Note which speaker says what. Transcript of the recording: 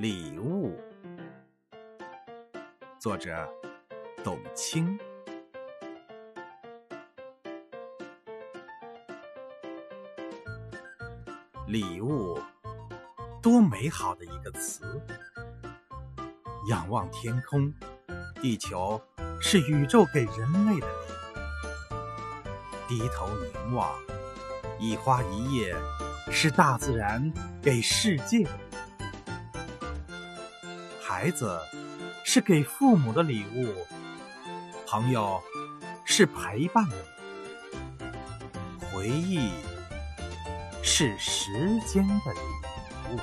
Speaker 1: 礼物，作者董卿。礼物，多美好的一个词！仰望天空，地球是宇宙给人类的礼物；低头凝望，一花一叶是大自然给世界的。孩子是给父母的礼物，朋友是陪伴的，回忆。是时间的礼物。